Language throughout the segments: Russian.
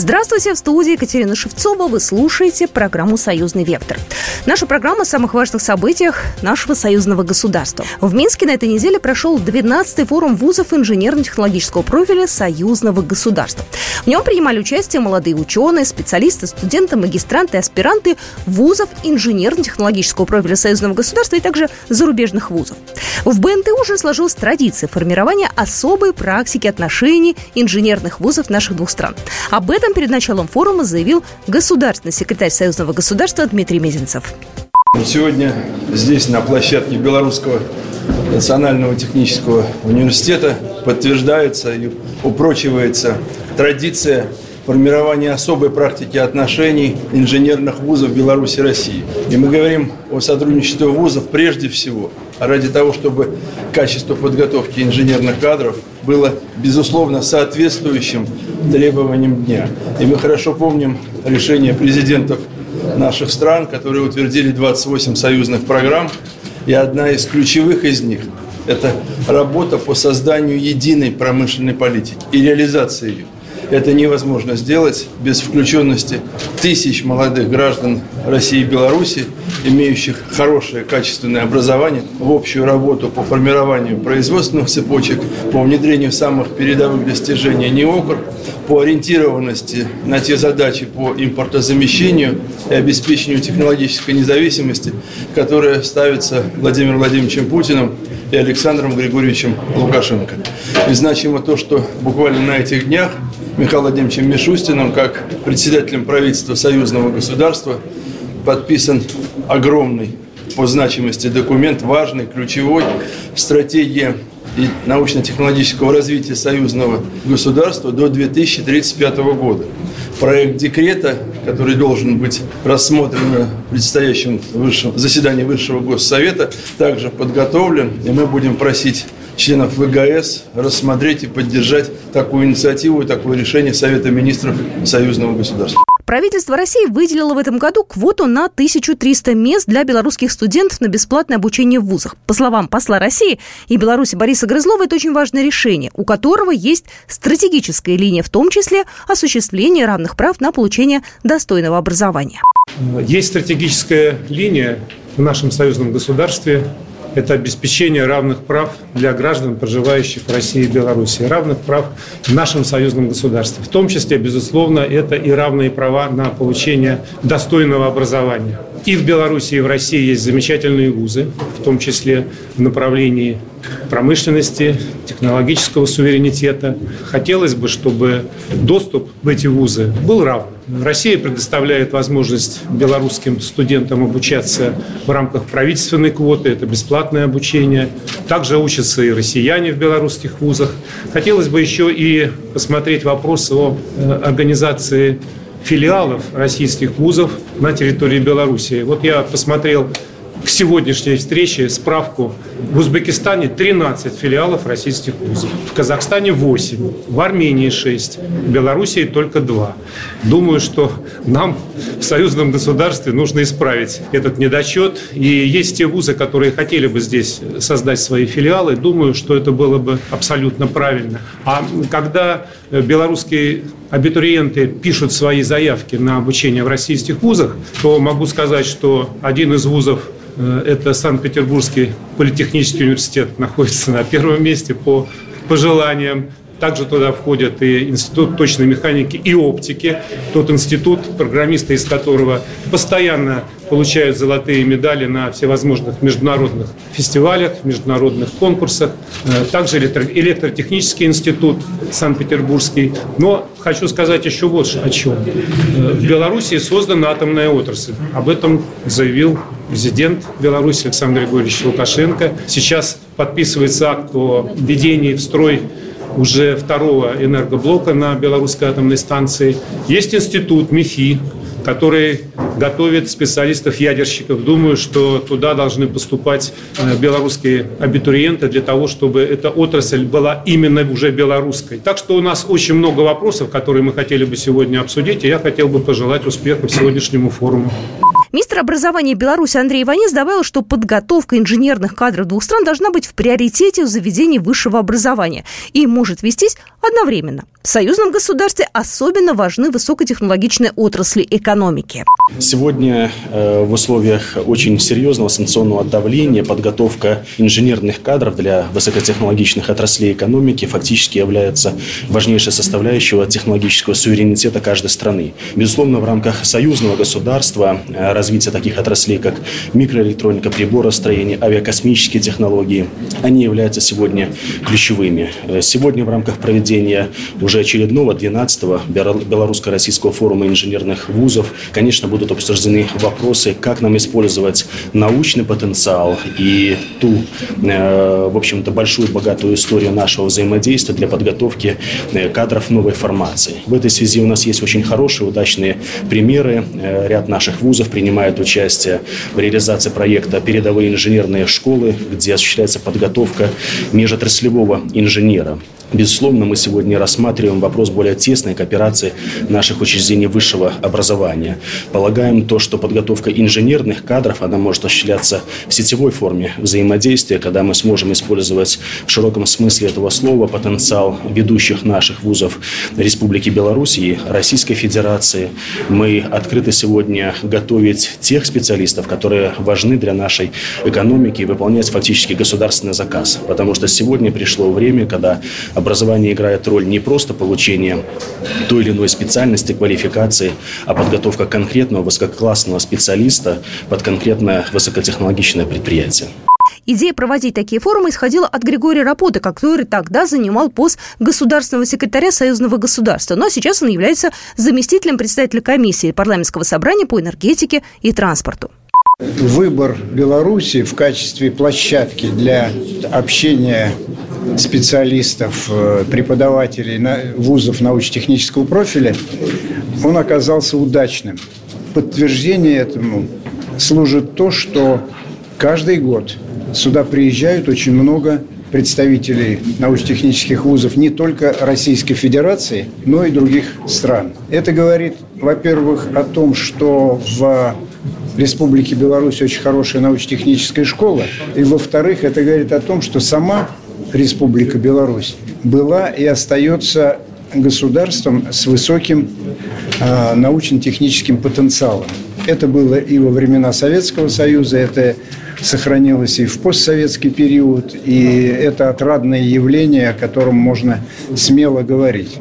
Здравствуйте, в студии Екатерина Шевцова. Вы слушаете программу «Союзный вектор». Наша программа о самых важных событиях нашего союзного государства. В Минске на этой неделе прошел 12-й форум вузов инженерно-технологического профиля союзного государства. В нем принимали участие молодые ученые, специалисты, студенты, магистранты, аспиранты вузов инженерно-технологического профиля союзного государства и также зарубежных вузов. В БНТ уже сложилась традиция формирования особой практики отношений инженерных вузов наших двух стран. Об этом этом перед началом форума заявил государственный секретарь Союзного государства Дмитрий Мезенцев. Сегодня здесь, на площадке Белорусского национального технического университета, подтверждается и упрочивается традиция формирования особой практики отношений инженерных вузов Беларуси и России. И мы говорим о сотрудничестве вузов прежде всего ради того, чтобы качество подготовки инженерных кадров было, безусловно, соответствующим требованиям дня. И мы хорошо помним решение президентов наших стран, которые утвердили 28 союзных программ, и одна из ключевых из них – это работа по созданию единой промышленной политики и реализации ее. Это невозможно сделать без включенности тысяч молодых граждан России и Беларуси, имеющих хорошее качественное образование, в общую работу по формированию производственных цепочек, по внедрению самых передовых достижений НИОКР, по ориентированности на те задачи по импортозамещению и обеспечению технологической независимости, которые ставятся Владимиром Владимировичем Путиным и Александром Григорьевичем Лукашенко. И значимо то, что буквально на этих днях Михаилом Владимировичем Мишустиным, как председателем правительства союзного государства, подписан огромный по значимости документ, важный, ключевой, стратегия научно-технологического развития союзного государства до 2035 года. Проект декрета, который должен быть рассмотрен на предстоящем высшем, заседании Высшего Госсовета, также подготовлен, и мы будем просить членов ВГС рассмотреть и поддержать такую инициативу и такое решение Совета министров союзного государства. Правительство России выделило в этом году квоту на 1300 мест для белорусских студентов на бесплатное обучение в вузах. По словам посла России и Беларуси Бориса Грызлова, это очень важное решение, у которого есть стратегическая линия, в том числе осуществление равных прав на получение достойного образования. Есть стратегическая линия в нашем союзном государстве, это обеспечение равных прав для граждан, проживающих в России и Беларуси, равных прав в нашем союзном государстве. В том числе, безусловно, это и равные права на получение достойного образования. И в Беларуси, и в России есть замечательные вузы, в том числе в направлении промышленности, технологического суверенитета. Хотелось бы, чтобы доступ в эти вузы был равным. Россия предоставляет возможность белорусским студентам обучаться в рамках правительственной квоты, это бесплатное обучение. Также учатся и россияне в белорусских вузах. Хотелось бы еще и посмотреть вопрос о э, организации филиалов российских вузов на территории Беларуси. Вот я посмотрел к сегодняшней встрече справку. В Узбекистане 13 филиалов российских вузов, в Казахстане 8, в Армении 6, в Белоруссии только 2. Думаю, что нам в союзном государстве нужно исправить этот недочет. И есть те вузы, которые хотели бы здесь создать свои филиалы. Думаю, что это было бы абсолютно правильно. А когда белорусские абитуриенты пишут свои заявки на обучение в российских вузах, то могу сказать, что один из вузов это Санкт-Петербургский политехнический университет находится на первом месте по пожеланиям. Также туда входят и Институт точной механики и оптики, тот институт, программисты из которого постоянно получают золотые медали на всевозможных международных фестивалях, международных конкурсах. Э, также электротехнический институт Санкт-Петербургский. Но хочу сказать еще вот о чем. Э, в Беларуси создана атомная отрасль. Об этом заявил президент Беларуси Александр Григорьевич Лукашенко. Сейчас подписывается акт о введении в строй уже второго энергоблока на белорусской атомной станции. Есть институт МИФИ, который готовит специалистов-ядерщиков. Думаю, что туда должны поступать э, белорусские абитуриенты для того, чтобы эта отрасль была именно уже белорусской. Так что у нас очень много вопросов, которые мы хотели бы сегодня обсудить, и я хотел бы пожелать успехов сегодняшнему форуму. Министр образования Беларуси Андрей Иванец добавил, что подготовка инженерных кадров двух стран должна быть в приоритете в заведении высшего образования и может вестись одновременно. В союзном государстве особенно важны высокотехнологичные отрасли экономики. Сегодня э, в условиях очень серьезного санкционного давления подготовка инженерных кадров для высокотехнологичных отраслей экономики фактически является важнейшей составляющей технологического суверенитета каждой страны. Безусловно, в рамках союзного государства э, развитие таких отраслей, как микроэлектроника, приборостроение, авиакосмические технологии, они являются сегодня ключевыми. Э, сегодня в рамках проведения уже очередного 12-го Белорусско-Российского форума инженерных вузов, конечно, будут обсуждены вопросы, как нам использовать научный потенциал и ту, э, в общем-то, большую богатую историю нашего взаимодействия для подготовки э, кадров новой формации. В этой связи у нас есть очень хорошие, удачные примеры. Ряд наших вузов принимает участие в реализации проекта «Передовые инженерные школы», где осуществляется подготовка межотраслевого инженера. Безусловно, мы сегодня рассматриваем вопрос более тесной кооперации наших учреждений высшего образования. Полагаем то, что подготовка инженерных кадров, она может осуществляться в сетевой форме взаимодействия, когда мы сможем использовать в широком смысле этого слова потенциал ведущих наших вузов Республики Беларусь и Российской Федерации. Мы открыты сегодня готовить тех специалистов, которые важны для нашей экономики и выполнять фактически государственный заказ. Потому что сегодня пришло время, когда Образование играет роль не просто получения той или иной специальности, квалификации, а подготовка конкретного высококлассного специалиста под конкретное высокотехнологичное предприятие. Идея проводить такие форумы исходила от Григория Рапоты, который тогда занимал пост государственного секретаря Союзного государства. Но сейчас он является заместителем председателя комиссии парламентского собрания по энергетике и транспорту. Выбор Беларуси в качестве площадки для общения специалистов, э, преподавателей вузов научно-технического профиля, он оказался удачным. Подтверждение этому служит то, что каждый год сюда приезжают очень много представителей научно-технических вузов не только Российской Федерации, но и других стран. Это говорит, во-первых, о том, что в Республике Беларусь очень хорошая научно-техническая школа. И, во-вторых, это говорит о том, что сама Республика Беларусь была и остается государством с высоким э, научно-техническим потенциалом. Это было и во времена Советского Союза, это сохранилось и в постсоветский период, и это отрадное явление, о котором можно смело говорить.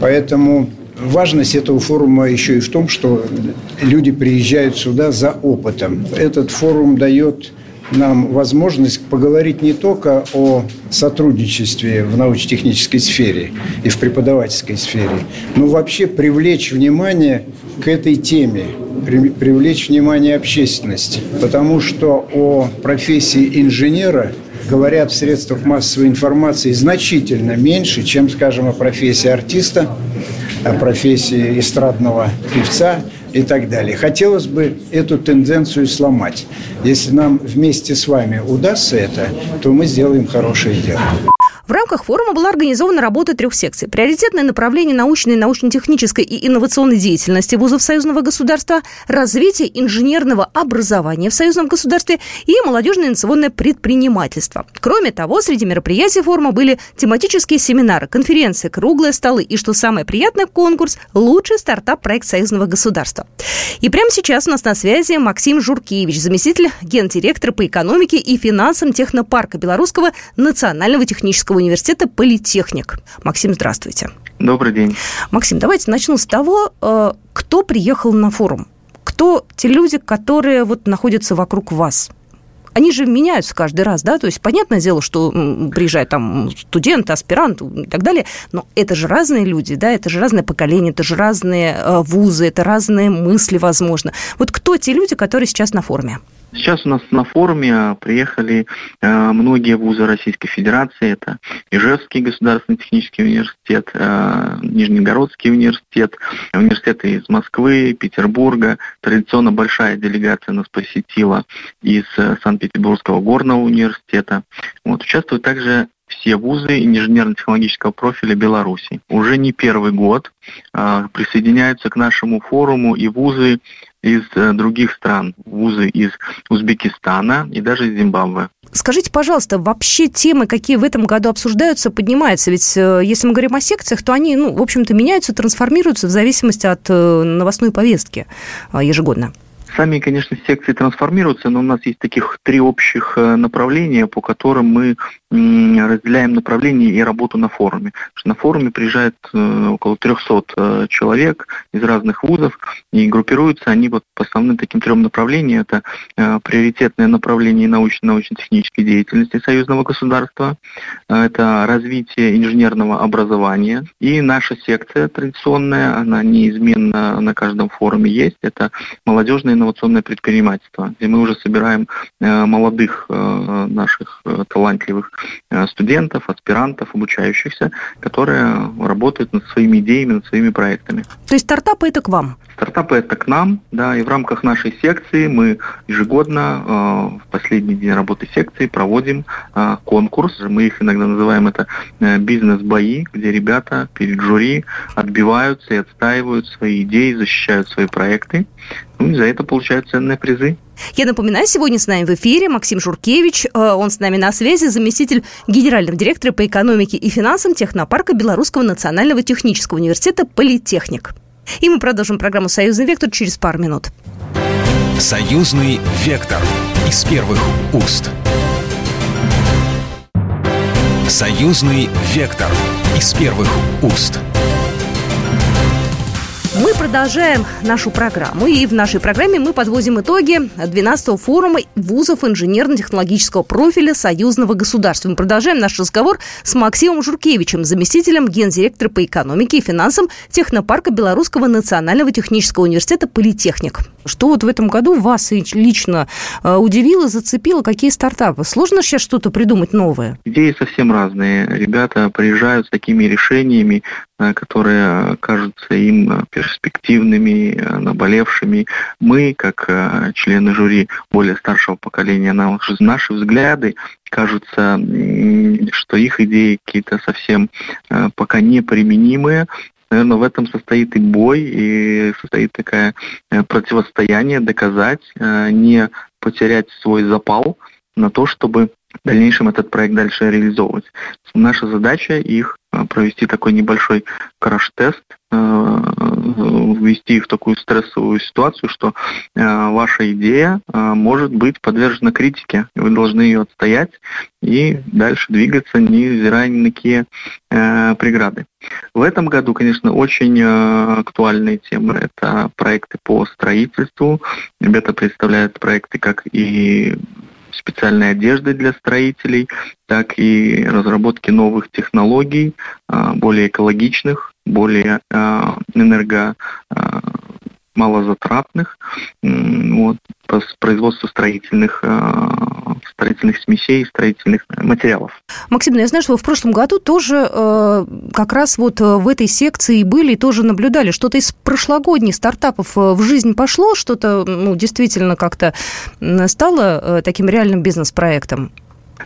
Поэтому Важность этого форума еще и в том, что люди приезжают сюда за опытом. Этот форум дает нам возможность поговорить не только о сотрудничестве в научно-технической сфере и в преподавательской сфере, но вообще привлечь внимание к этой теме, привлечь внимание общественности. Потому что о профессии инженера говорят в средствах массовой информации значительно меньше, чем, скажем, о профессии артиста – профессии эстрадного певца и так далее. Хотелось бы эту тенденцию сломать. Если нам вместе с вами удастся это, то мы сделаем хорошее дело. В рамках форума была организована работа трех секций. Приоритетное направление научной, научно-технической и инновационной деятельности вузов союзного государства, развитие инженерного образования в союзном государстве и молодежное инновационное предпринимательство. Кроме того, среди мероприятий форума были тематические семинары, конференции, круглые столы и, что самое приятное, конкурс «Лучший стартап-проект союзного государства». И прямо сейчас у нас на связи Максим Журкевич, заместитель гендиректора по экономике и финансам технопарка Белорусского национального технического университета «Политехник». Максим, здравствуйте. Добрый день. Максим, давайте начну с того, э, кто приехал на форум. Кто те люди, которые вот находятся вокруг вас? Они же меняются каждый раз, да, то есть понятное дело, что приезжает там студент, аспирант и так далее, но это же разные люди, да, это же разное поколение, это же разные э, вузы, это разные мысли, возможно. Вот кто те люди, которые сейчас на форуме? Сейчас у нас на форуме приехали э, многие вузы Российской Федерации. Это Ижевский государственный технический университет, э, Нижнегородский университет, университеты из Москвы, Петербурга. Традиционно большая делегация нас посетила из э, Санкт-Петербургского горного университета. Вот, участвуют также все вузы инженерно-технологического профиля Беларуси. Уже не первый год э, присоединяются к нашему форуму и вузы из э, других стран, вузы из Узбекистана и даже из Зимбабве. Скажите, пожалуйста, вообще темы, какие в этом году обсуждаются, поднимаются? Ведь э, если мы говорим о секциях, то они, ну, в общем-то, меняются, трансформируются в зависимости от э, новостной повестки ежегодно. Сами, конечно, секции трансформируются, но у нас есть таких три общих направления, по которым мы разделяем направление и работу на форуме. На форуме приезжает э, около 300 э, человек из разных вузов, и группируются они вот по основным таким трем направлениям. Это приоритетное направление научно-научно-технической деятельности союзного государства, это развитие инженерного образования, и наша секция традиционная, она неизменно на каждом форуме есть, это молодежная инновационное предпринимательство, где мы уже собираем э, молодых э, наших э, талантливых студентов, аспирантов, обучающихся, которые работают над своими идеями, над своими проектами. То есть стартапы это к вам? Стартапы это к нам, да, и в рамках нашей секции мы ежегодно в последний день работы секции проводим конкурс. Мы их иногда называем это бизнес-бои, где ребята перед жюри отбиваются и отстаивают свои идеи, защищают свои проекты. Ну и за это получают ценные призы. Я напоминаю, сегодня с нами в эфире Максим Журкевич. Э, он с нами на связи, заместитель генерального директора по экономике и финансам технопарка Белорусского национального технического университета «Политехник». И мы продолжим программу «Союзный вектор» через пару минут. «Союзный вектор» из первых уст. «Союзный вектор» из первых уст. Мы продолжаем нашу программу. И в нашей программе мы подводим итоги 12-го форума вузов инженерно-технологического профиля союзного государства. Мы продолжаем наш разговор с Максимом Журкевичем, заместителем гендиректора по экономике и финансам технопарка Белорусского национального технического университета «Политехник». Что вот в этом году вас лично э, удивило, зацепило? Какие стартапы? Сложно сейчас что-то придумать новое? Идеи совсем разные. Ребята приезжают с такими решениями, которые кажутся им э, перспективными, э, наболевшими. Мы, как члены жюри более старшего поколения, наши взгляды кажутся, что их идеи какие-то совсем пока неприменимые, наверное, в этом состоит и бой, и состоит такое противостояние, доказать, не потерять свой запал на то, чтобы в дальнейшем этот проект дальше реализовывать. Наша задача их э, провести такой небольшой краш-тест, э, ввести их в такую стрессовую ситуацию, что э, ваша идея может быть подвержена критике, вы должны ее отстоять и дальше двигаться, невзирая ни на какие преграды. В этом году, конечно, очень актуальные темы – это проекты по строительству. Ребята представляют проекты как и специальной одежды для строителей, так и разработки новых технологий, а, более экологичных, более а, энерго а, малозатратных вот, по производству строительных, э, строительных смесей, строительных материалов. Максим, ну, я знаю, что вы в прошлом году тоже э, как раз вот э, в этой секции были и тоже наблюдали. Что-то из прошлогодних стартапов в жизнь пошло, что-то ну, действительно как-то стало таким реальным бизнес-проектом?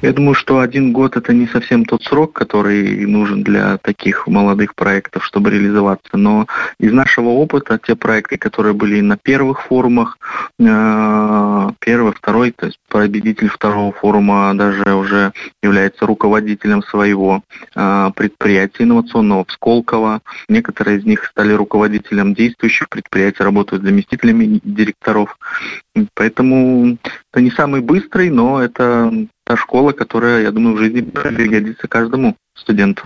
Я думаю, что один год это не совсем тот срок, который нужен для таких молодых проектов, чтобы реализоваться. Но из нашего опыта те проекты, которые были на первых форумах, э, первый, второй, то есть победитель второго форума даже уже является руководителем своего э, предприятия инновационного в Сколково. Некоторые из них стали руководителем действующих предприятий, работают заместителями директоров. Поэтому это не самый быстрый, но это та школа, которая, я думаю, в жизни пригодится каждому студенту.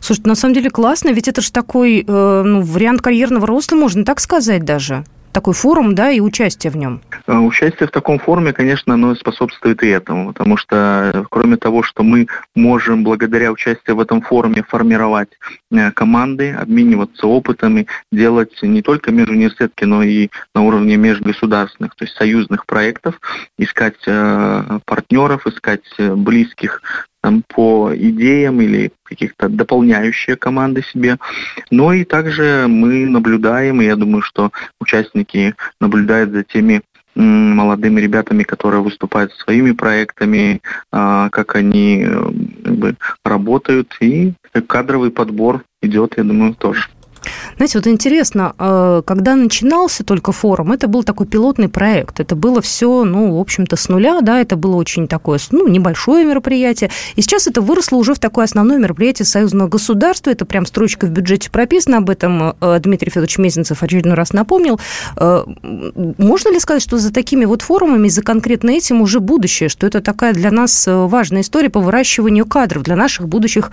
Слушайте, на самом деле классно, ведь это же такой э, ну, вариант карьерного роста, можно так сказать даже такой форум, да, и участие в нем? Э, участие в таком форуме, конечно, оно способствует и этому, потому что э, кроме того, что мы можем благодаря участию в этом форуме формировать э, команды, обмениваться опытами, делать не только межуниверситетки, но и на уровне межгосударственных, то есть союзных проектов, искать партнеров, искать близких там, по идеям или каких-то дополняющие команды себе. Но и также мы наблюдаем, и я думаю, что участники наблюдают за теми молодыми ребятами, которые выступают своими проектами, а, как они э, как бы, работают, и кадровый подбор идет, я думаю, тоже. Знаете, вот интересно, э, когда начинался только форум, это был такой пилотный проект. Это было все, ну, в общем-то, с нуля, да, это было очень такое, ну, небольшое мероприятие. И сейчас это выросло уже в такое основное мероприятие союзного государства. Это прям строчка в бюджете прописана, об этом э, Дмитрий Федорович Мезенцев очередной раз напомнил. Э, можно ли сказать, что за такими вот форумами, за конкретно этим уже будущее, что это такая для нас важная история по выращиванию кадров для наших будущих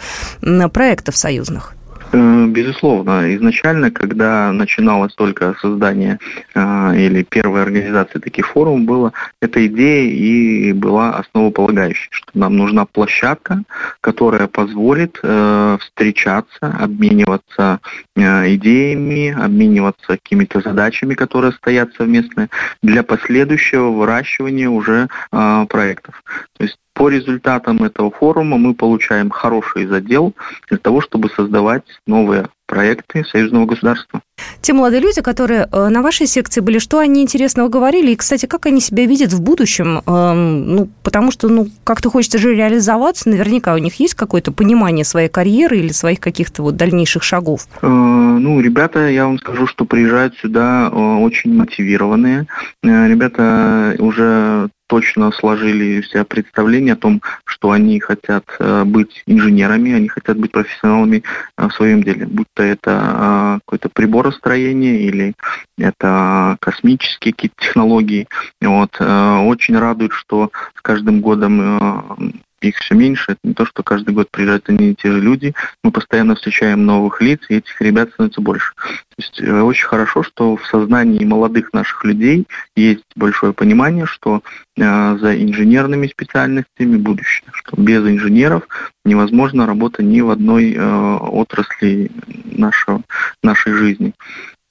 проектов союзных? Э, безусловно, изначально, когда начиналось только создание э, или первая организация таких форумов, была эта идея и была основополагающей, что нам нужна площадка, которая позволит э, встречаться, обмениваться идеями, обмениваться какими-то задачами, которые стоят совместно для последующего выращивания уже проектов. То есть по результатам этого форума мы получаем хороший задел для того, чтобы создавать новые проекты союзного государства. Те молодые люди, которые э, на вашей секции были, что они интересного говорили? И, кстати, как они себя видят в будущем? Эм, ну, потому что, ну, как-то хочется же реализоваться. Наверняка у них есть какое-то понимание своей карьеры или своих каких-то вот дальнейших шагов. Э, ну, ребята, я вам скажу, что приезжают сюда э, очень мотивированные. Ребята уже точно сложили себе представление о том, что они хотят быть инженерами, они хотят быть профессионалами в своем деле, будь то это какой-то приборостроение или это космические какие-то технологии. Вот. Очень радует, что с каждым годом их все меньше. Это не то, что каждый год приезжают одни и те же люди. Мы постоянно встречаем новых лиц, и этих ребят становится больше. То есть э, очень хорошо, что в сознании молодых наших людей есть большое понимание, что э, за инженерными специальностями будущее, что без инженеров невозможна работа ни в одной э, отрасли нашего, нашей жизни.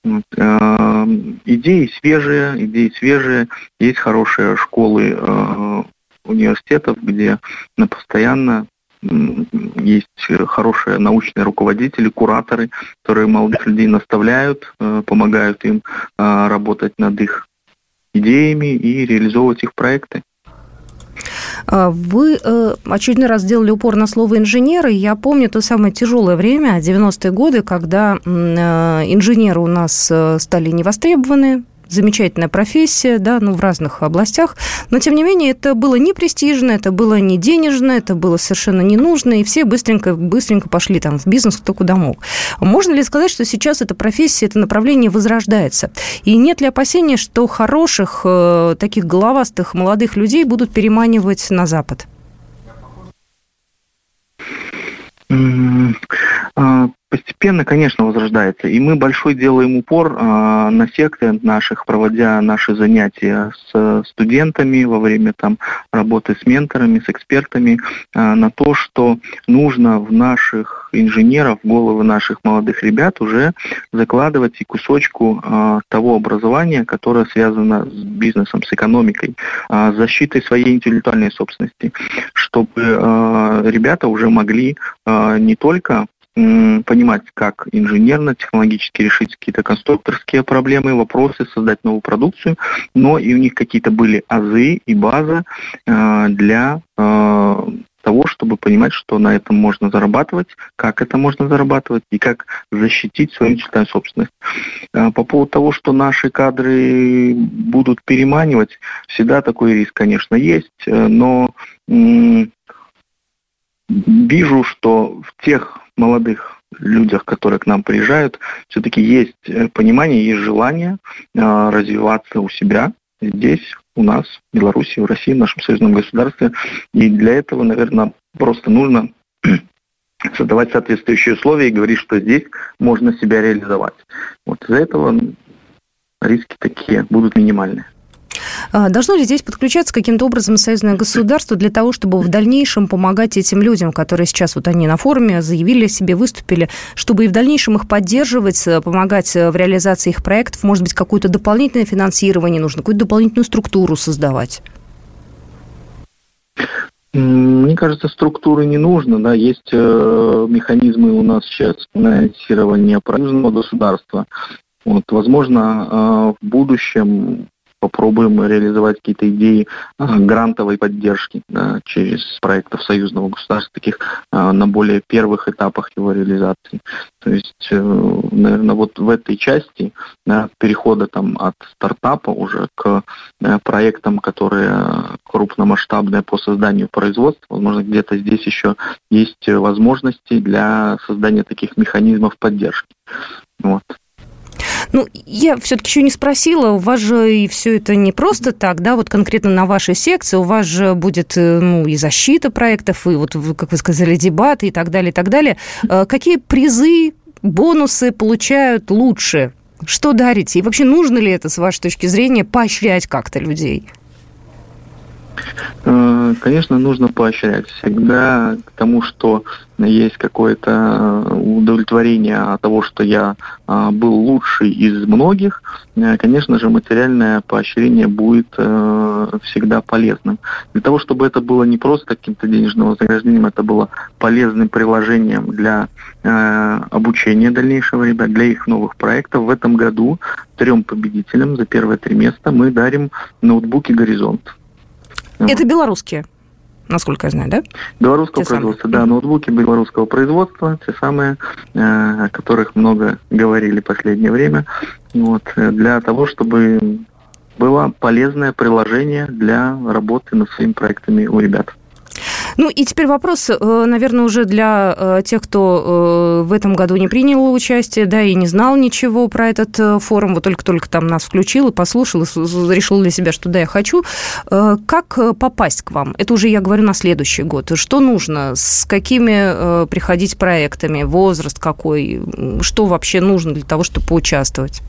Вот. Э, идеи свежие, идеи свежие. Есть хорошие школы э, университетов, где постоянно есть хорошие научные руководители, кураторы, которые молодых людей наставляют, э, помогают им э, работать над их идеями и реализовывать их проекты. А вы э, очередной раз сделали упор на слово инженеры. Я помню то самое тяжелое время, 90-е годы, когда инженеры у нас стали невостребованы, замечательная профессия, да, ну, в разных областях, но, тем не менее, это было не престижно, это было не денежно, это было совершенно не нужно, и все быстренько, быстренько пошли там в бизнес, кто куда мог. Можно ли сказать, что сейчас эта профессия, это направление возрождается? И нет ли опасения, что хороших, э, таких головастых молодых людей будут переманивать на Запад? Постепенно, конечно, возрождается. И мы большой делаем упор э, на секции наших, проводя наши занятия с студентами во время там, работы с менторами, с экспертами, э, на то, что нужно в наших инженеров, в головы наших молодых ребят уже закладывать и кусочку э, того образования, которое связано с бизнесом, с экономикой, э, с защитой своей интеллектуальной собственности, чтобы э, ребята уже могли э, не только понимать, как инженерно-технологически решить какие-то конструкторские проблемы, вопросы, создать новую продукцию, но и у них какие-то были азы и база э, для э, того, чтобы понимать, что на этом можно зарабатывать, как это можно зарабатывать и как защитить свою интеллектуальную собственность. Э, по поводу того, что наши кадры будут переманивать, всегда такой риск, конечно, есть, но вижу, что в тех молодых людях, которые к нам приезжают, все-таки есть э, понимание, есть желание э, развиваться у себя здесь, у нас, в Беларуси, в России, в нашем союзном государстве. И для этого, наверное, просто нужно создавать соответствующие условия и говорить, что здесь можно себя реализовать. Вот из-за этого риски такие будут минимальные. А, должно ли здесь подключаться каким-то образом союзное государство для того, чтобы в дальнейшем помогать этим людям, которые сейчас вот они на форуме заявили себе, выступили, чтобы и в дальнейшем их поддерживать, э, помогать э, в реализации их проектов, может быть, какое-то дополнительное финансирование нужно, какую-то дополнительную структуру создавать? Мне кажется, структуры не нужно, да, есть э, механизмы у нас сейчас финансирования правительственного государства. Вот, возможно, э, в будущем попробуем реализовать какие-то идеи грантовой поддержки да, через проектов союзного государства, таких на более первых этапах его реализации. То есть, наверное, вот в этой части да, перехода там от стартапа уже к проектам, которые крупномасштабные по созданию производства, возможно, где-то здесь еще есть возможности для создания таких механизмов поддержки. Вот. Ну, я все-таки еще не спросила, у вас же и все это не просто так, да, вот конкретно на вашей секции у вас же будет, э, ну, и защита проектов, и вот, как вы сказали, дебаты и так далее, и так далее. Э, какие призы, бонусы получают лучше? Что дарите? И вообще нужно ли это, с вашей точки зрения, поощрять как-то людей? Э, конечно, нужно поощрять всегда к тому, что есть какое-то э, удовлетворение от того, что я э, был лучший из многих, конечно же, материальное поощрение будет всегда полезным. Для того, чтобы это было не просто каким-то денежным вознаграждением, это было полезным приложением для обучения дальнейшего ребят, для их новых проектов. В этом году трем победителям за первое три места мы дарим ноутбуки «Горизонт». Это белорусские? насколько я знаю, да? Белорусского те производства, самые. да, ноутбуки белорусского производства, те самые, э, о которых много говорили в последнее время, вот, для того, чтобы было полезное приложение для работы над своими проектами у ребят. Ну и теперь вопрос, э, наверное, уже для э, тех, кто э, в этом году не принял участие, да, и не знал ничего про этот форум, вот только-только там нас включил и послушал, и решил для себя, что да, я хочу. Как попасть к вам? Это уже я говорю на следующий год. Что нужно? С какими приходить проектами? Возраст какой? Что вообще нужно для того, чтобы поучаствовать?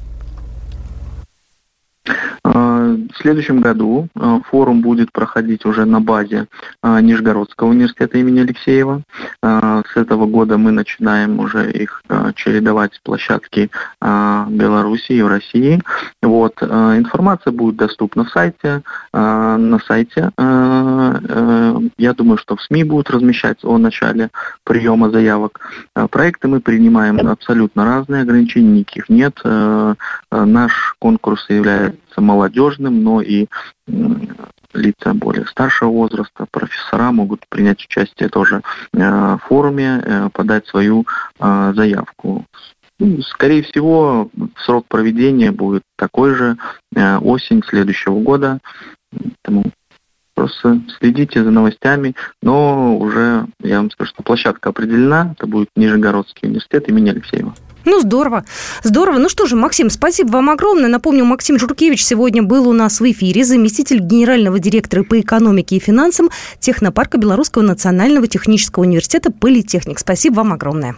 В следующем году э, форум будет проходить уже на базе э, Нижегородского университета имени Алексеева. Э, с этого года мы начинаем уже их чередовать с площадки Беларуси и в России. Вот. Информация будет доступна в сайте, на сайте. Я думаю, что в СМИ будут размещать о начале приема заявок. Проекты мы принимаем абсолютно разные, ограничений никаких нет. Наш конкурс является молодежным, но и лица более старшего возраста, профессора могут принять участие тоже э, в форуме, э, подать свою э, заявку. Ну, скорее всего, срок проведения будет такой же, осень следующего года. Просто следите за новостями, но уже, я вам скажу, что площадка определена, это будет Нижегородский университет имени Алексеева. Ну, здорово. Здорово. Ну что же, Максим, спасибо вам огромное. Напомню, Максим Журкевич сегодня был у нас в эфире, заместитель генерального директора по экономике и финансам технопарка Белорусского национального технического университета «Политехник». Спасибо вам огромное.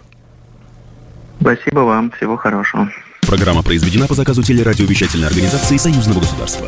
Спасибо вам. Всего хорошего. Программа произведена по заказу телерадиовещательной организации Союзного государства.